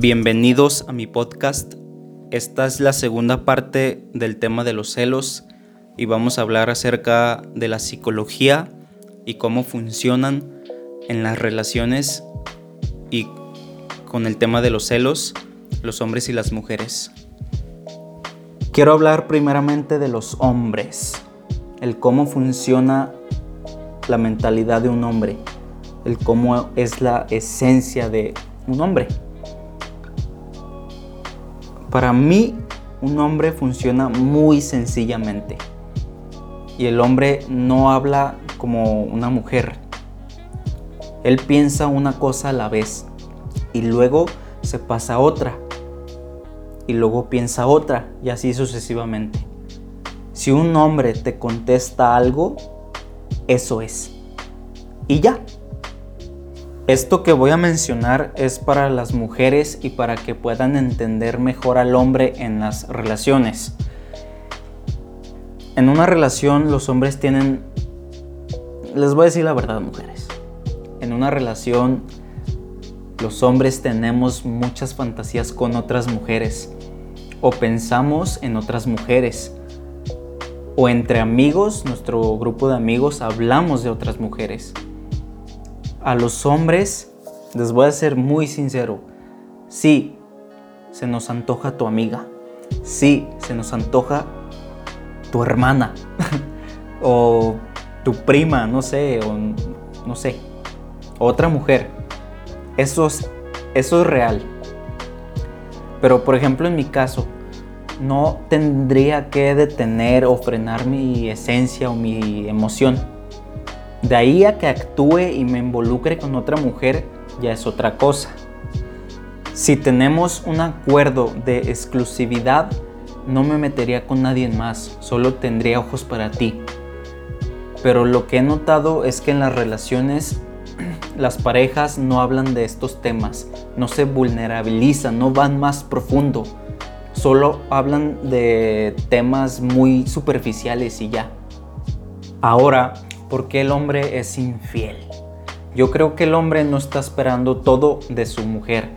Bienvenidos a mi podcast. Esta es la segunda parte del tema de los celos y vamos a hablar acerca de la psicología y cómo funcionan en las relaciones y con el tema de los celos, los hombres y las mujeres. Quiero hablar primeramente de los hombres, el cómo funciona la mentalidad de un hombre, el cómo es la esencia de un hombre. Para mí, un hombre funciona muy sencillamente. Y el hombre no habla como una mujer. Él piensa una cosa a la vez y luego se pasa a otra. Y luego piensa otra y así sucesivamente. Si un hombre te contesta algo, eso es. Y ya. Esto que voy a mencionar es para las mujeres y para que puedan entender mejor al hombre en las relaciones. En una relación los hombres tienen, les voy a decir la verdad mujeres, en una relación los hombres tenemos muchas fantasías con otras mujeres o pensamos en otras mujeres. O entre amigos, nuestro grupo de amigos, hablamos de otras mujeres a los hombres, les voy a ser muy sincero, sí, se nos antoja tu amiga, sí, se nos antoja tu hermana o tu prima, no sé, o no sé, otra mujer. Eso es, eso es real. Pero por ejemplo en mi caso, no tendría que detener o frenar mi esencia o mi emoción de ahí a que actúe y me involucre con otra mujer ya es otra cosa. Si tenemos un acuerdo de exclusividad, no me metería con nadie más, solo tendría ojos para ti. Pero lo que he notado es que en las relaciones las parejas no hablan de estos temas, no se vulnerabilizan, no van más profundo, solo hablan de temas muy superficiales y ya. Ahora, ¿por qué el hombre es infiel? Yo creo que el hombre no está esperando todo de su mujer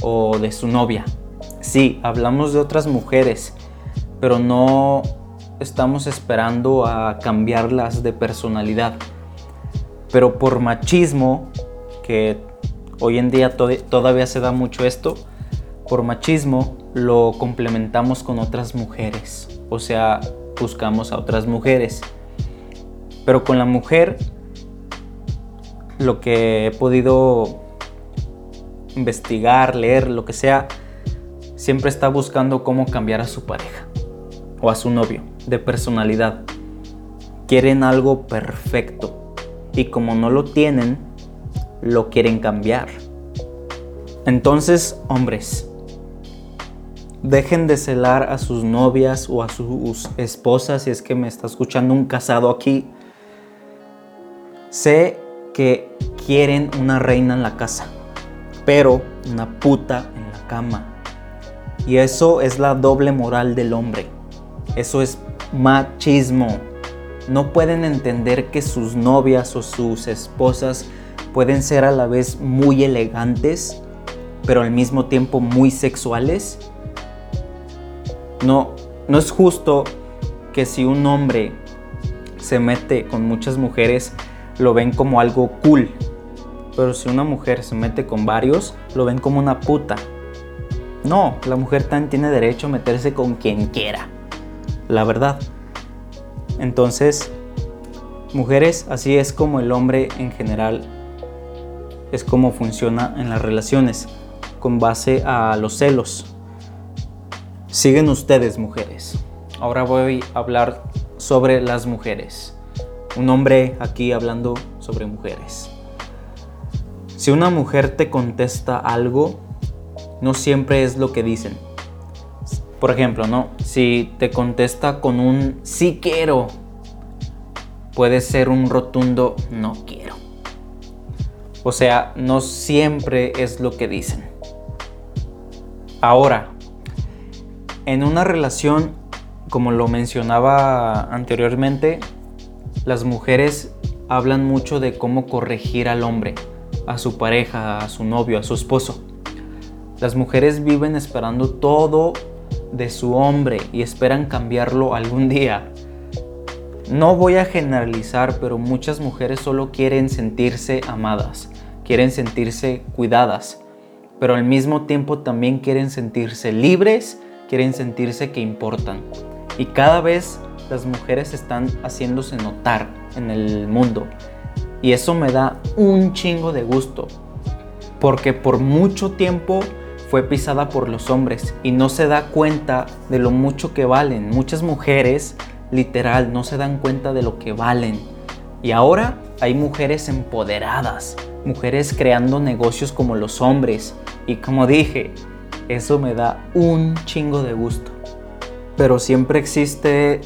o de su novia. Sí, hablamos de otras mujeres, pero no estamos esperando a cambiarlas de personalidad. Pero por machismo, que hoy en día todavía se da mucho esto, por machismo lo complementamos con otras mujeres. O sea, buscamos a otras mujeres. Pero con la mujer, lo que he podido investigar, leer, lo que sea, siempre está buscando cómo cambiar a su pareja o a su novio de personalidad. Quieren algo perfecto y como no lo tienen, lo quieren cambiar. Entonces, hombres, dejen de celar a sus novias o a sus esposas si es que me está escuchando un casado aquí Sé que quieren una reina en la casa, pero una puta en la cama. Y eso es la doble moral del hombre. Eso es machismo. No pueden entender que sus novias o sus esposas pueden ser a la vez muy elegantes, pero al mismo tiempo muy sexuales. No, no es justo que si un hombre se mete con muchas mujeres, lo ven como algo cool. Pero si una mujer se mete con varios, lo ven como una puta. No, la mujer también tiene derecho a meterse con quien quiera. La verdad. Entonces, mujeres, así es como el hombre en general es como funciona en las relaciones, con base a los celos. Siguen ustedes, mujeres. Ahora voy a hablar sobre las mujeres un hombre aquí hablando sobre mujeres. Si una mujer te contesta algo, no siempre es lo que dicen. Por ejemplo, ¿no? Si te contesta con un sí quiero, puede ser un rotundo no quiero. O sea, no siempre es lo que dicen. Ahora, en una relación, como lo mencionaba anteriormente, las mujeres hablan mucho de cómo corregir al hombre, a su pareja, a su novio, a su esposo. Las mujeres viven esperando todo de su hombre y esperan cambiarlo algún día. No voy a generalizar, pero muchas mujeres solo quieren sentirse amadas, quieren sentirse cuidadas, pero al mismo tiempo también quieren sentirse libres, quieren sentirse que importan. Y cada vez las mujeres están haciéndose notar en el mundo. Y eso me da un chingo de gusto, porque por mucho tiempo fue pisada por los hombres y no se da cuenta de lo mucho que valen. Muchas mujeres, literal, no se dan cuenta de lo que valen. Y ahora hay mujeres empoderadas, mujeres creando negocios como los hombres. Y como dije, eso me da un chingo de gusto. Pero siempre existe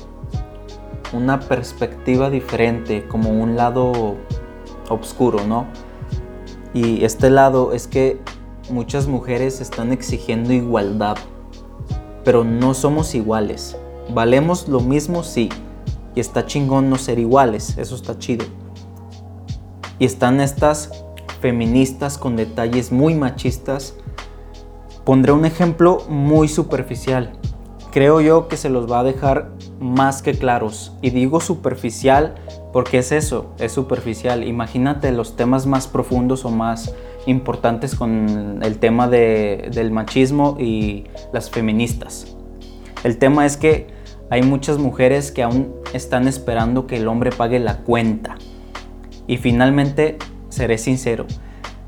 una perspectiva diferente, como un lado oscuro, ¿no? Y este lado es que muchas mujeres están exigiendo igualdad, pero no somos iguales. Valemos lo mismo, sí, y está chingón no ser iguales, eso está chido. Y están estas feministas con detalles muy machistas. Pondré un ejemplo muy superficial. Creo yo que se los va a dejar más que claros. Y digo superficial porque es eso, es superficial. Imagínate los temas más profundos o más importantes con el tema del machismo y las feministas. El tema es que hay muchas mujeres que aún están esperando que el hombre pague la cuenta. Y finalmente, seré sincero,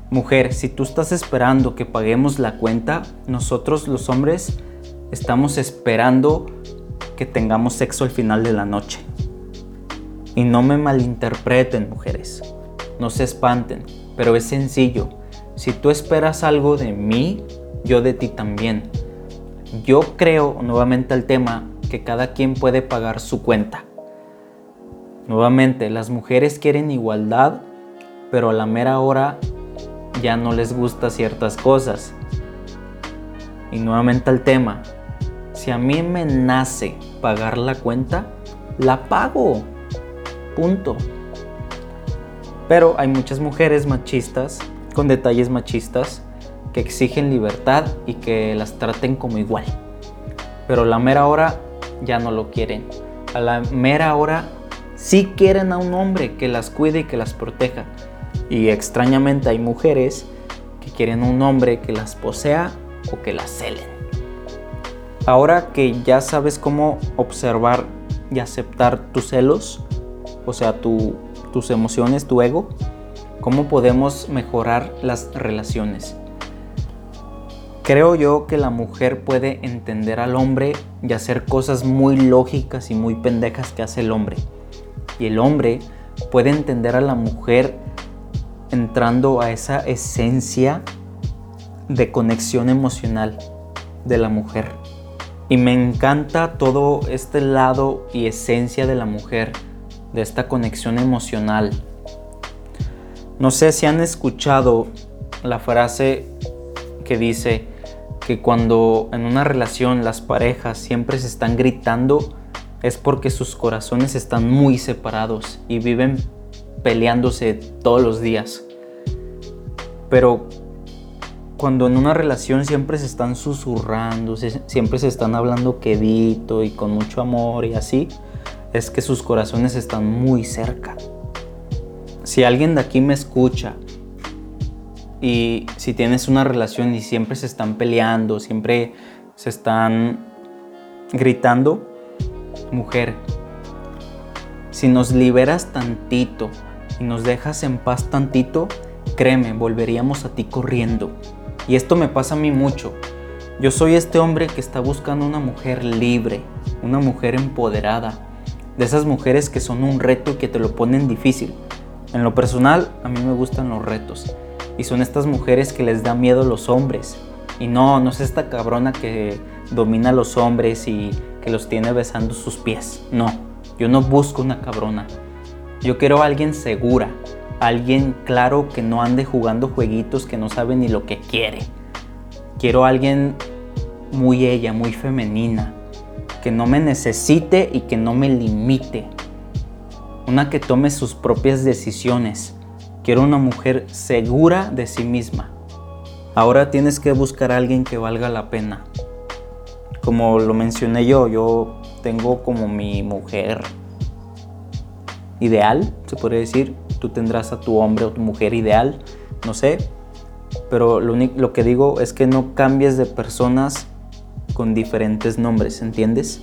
mujer, si tú estás esperando que paguemos la cuenta, nosotros los hombres estamos esperando que tengamos sexo al final de la noche. Y no me malinterpreten, mujeres. No se espanten, pero es sencillo. Si tú esperas algo de mí, yo de ti también. Yo creo, nuevamente al tema, que cada quien puede pagar su cuenta. Nuevamente, las mujeres quieren igualdad, pero a la mera hora ya no les gusta ciertas cosas. Y nuevamente al tema, si a mí me nace pagar la cuenta, la pago. Punto. Pero hay muchas mujeres machistas con detalles machistas que exigen libertad y que las traten como igual. Pero a la mera hora ya no lo quieren. A la mera hora sí quieren a un hombre que las cuide y que las proteja. Y extrañamente hay mujeres que quieren un hombre que las posea o que las celen. Ahora que ya sabes cómo observar y aceptar tus celos, o sea, tus emociones, tu ego, ¿Cómo podemos mejorar las relaciones? Creo yo que la mujer puede entender al hombre y hacer cosas muy lógicas y muy pendejas que hace el hombre. Y el hombre puede entender a la mujer entrando a esa esencia de conexión emocional de la mujer. Y me encanta todo este lado y esencia de la mujer, de esta conexión emocional, no sé si han escuchado la frase que dice que cuando en una relación las parejas siempre se están gritando es porque sus corazones están muy separados y viven peleándose todos los días. Pero cuando en una relación siempre se están susurrando, siempre se están hablando quedito y con mucho amor y así, es que sus corazones están muy cerca si alguien de aquí me escucha y si tienes una relación y siempre se están peleando, siempre se están gritando, mujer, si nos liberas tantito y nos dejas en paz tantito, créeme, volveríamos a ti corriendo. Y esto me pasa a mí mucho. Yo soy este hombre que está buscando una mujer libre, una mujer empoderada, de esas mujeres que son un reto y que te lo ponen difícil. En lo personal, a mí me gustan los retos. Y son estas mujeres que les da miedo a los hombres. Y no, no es esta cabrona que domina a los hombres y que los tiene besando sus pies. No, yo no busco una cabrona. Yo quiero a alguien segura, alguien claro que no ande jugando jueguitos que no sabe ni lo que quiere. Quiero a alguien muy ella, muy femenina, que no me necesite y que no me limite una que tome sus propias decisiones. Quiero una mujer segura de sí misma. Ahora tienes que buscar a alguien que valga la pena. Como lo mencioné yo, yo tengo como mi mujer ideal, se podría decir. Tú tendrás a tu hombre o tu mujer ideal, no sé. Pero lo, lo que digo es que no cambies de personas con diferentes nombres, ¿entiendes?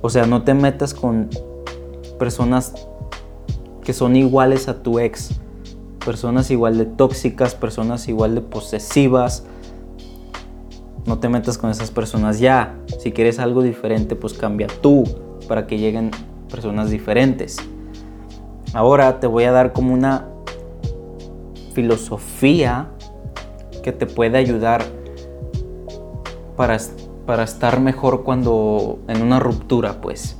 O sea, no te metas con personas que son iguales a tu ex, personas igual de tóxicas, personas igual de posesivas. No te metas con esas personas ya. Si quieres algo diferente, pues cambia tú para que lleguen personas diferentes. Ahora te voy a dar como una filosofía que te puede ayudar para, para estar mejor cuando en una ruptura, pues.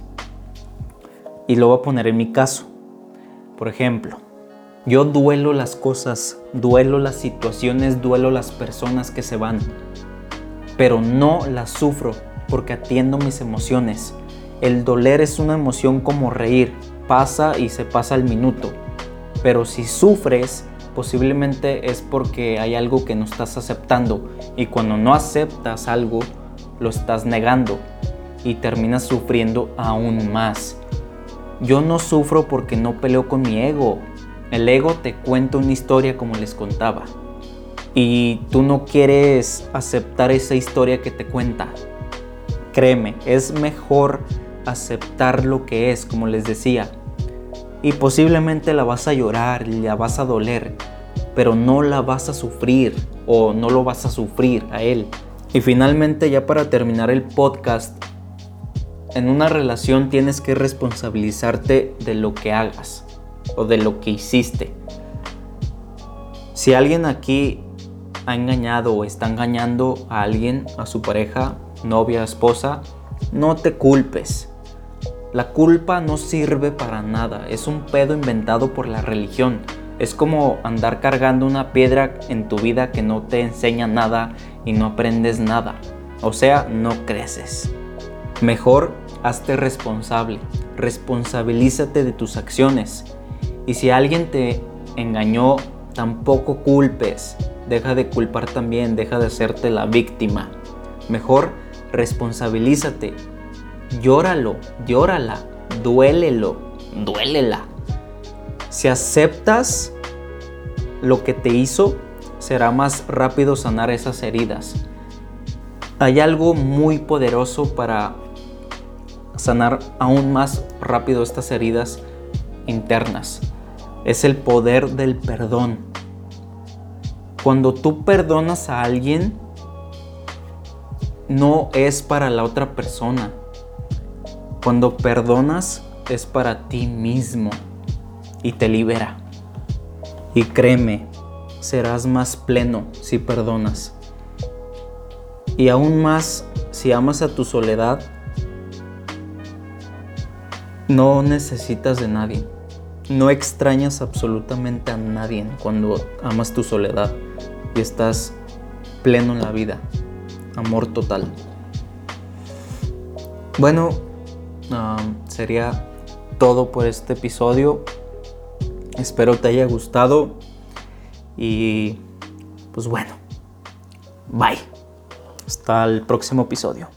Y lo voy a poner en mi caso. Por ejemplo, yo duelo las cosas, duelo las situaciones, duelo las personas que se van, pero no las sufro porque atiendo mis emociones. El doler es una emoción como reír, pasa y se pasa el minuto, pero si sufres, posiblemente es porque hay algo que no estás aceptando y cuando no aceptas algo, lo estás negando y terminas sufriendo aún más. Yo no sufro porque no peleo con mi ego. El ego te cuenta una historia como les contaba. Y tú no quieres aceptar esa historia que te cuenta. Créeme, es mejor aceptar lo que es, como les decía. Y posiblemente la vas a llorar, la vas a doler, pero no la vas a sufrir o no lo vas a sufrir a él. Y finalmente, ya para terminar el podcast, en una relación tienes que responsabilizarte de lo que hagas o de lo que hiciste. Si alguien aquí ha engañado o está engañando a alguien, a su pareja, novia, esposa, no te culpes. La culpa no sirve para nada, es un pedo inventado por la religión. Es como andar cargando una piedra en tu vida que no te enseña nada y no aprendes nada. O sea, no creces. Mejor hazte responsable, responsabilízate de tus acciones. Y si alguien te engañó, tampoco culpes. Deja de culpar también, deja de hacerte la víctima. Mejor responsabilízate. Llóralo, llórala, duélelo, duélela. Si aceptas lo que te hizo, será más rápido sanar esas heridas. Hay algo muy poderoso para sanar aún más rápido estas heridas internas. Es el poder del perdón. Cuando tú perdonas a alguien, no es para la otra persona. Cuando perdonas es para ti mismo y te libera. Y créeme, serás más pleno si perdonas. Y aún más si amas a tu soledad no necesitas de nadie. No extrañas absolutamente a nadie cuando amas tu soledad y estás pleno en la vida. Amor total. Bueno, sería todo por este episodio. Espero te haya gustado. Y pues bueno, bye. Hasta el próximo episodio.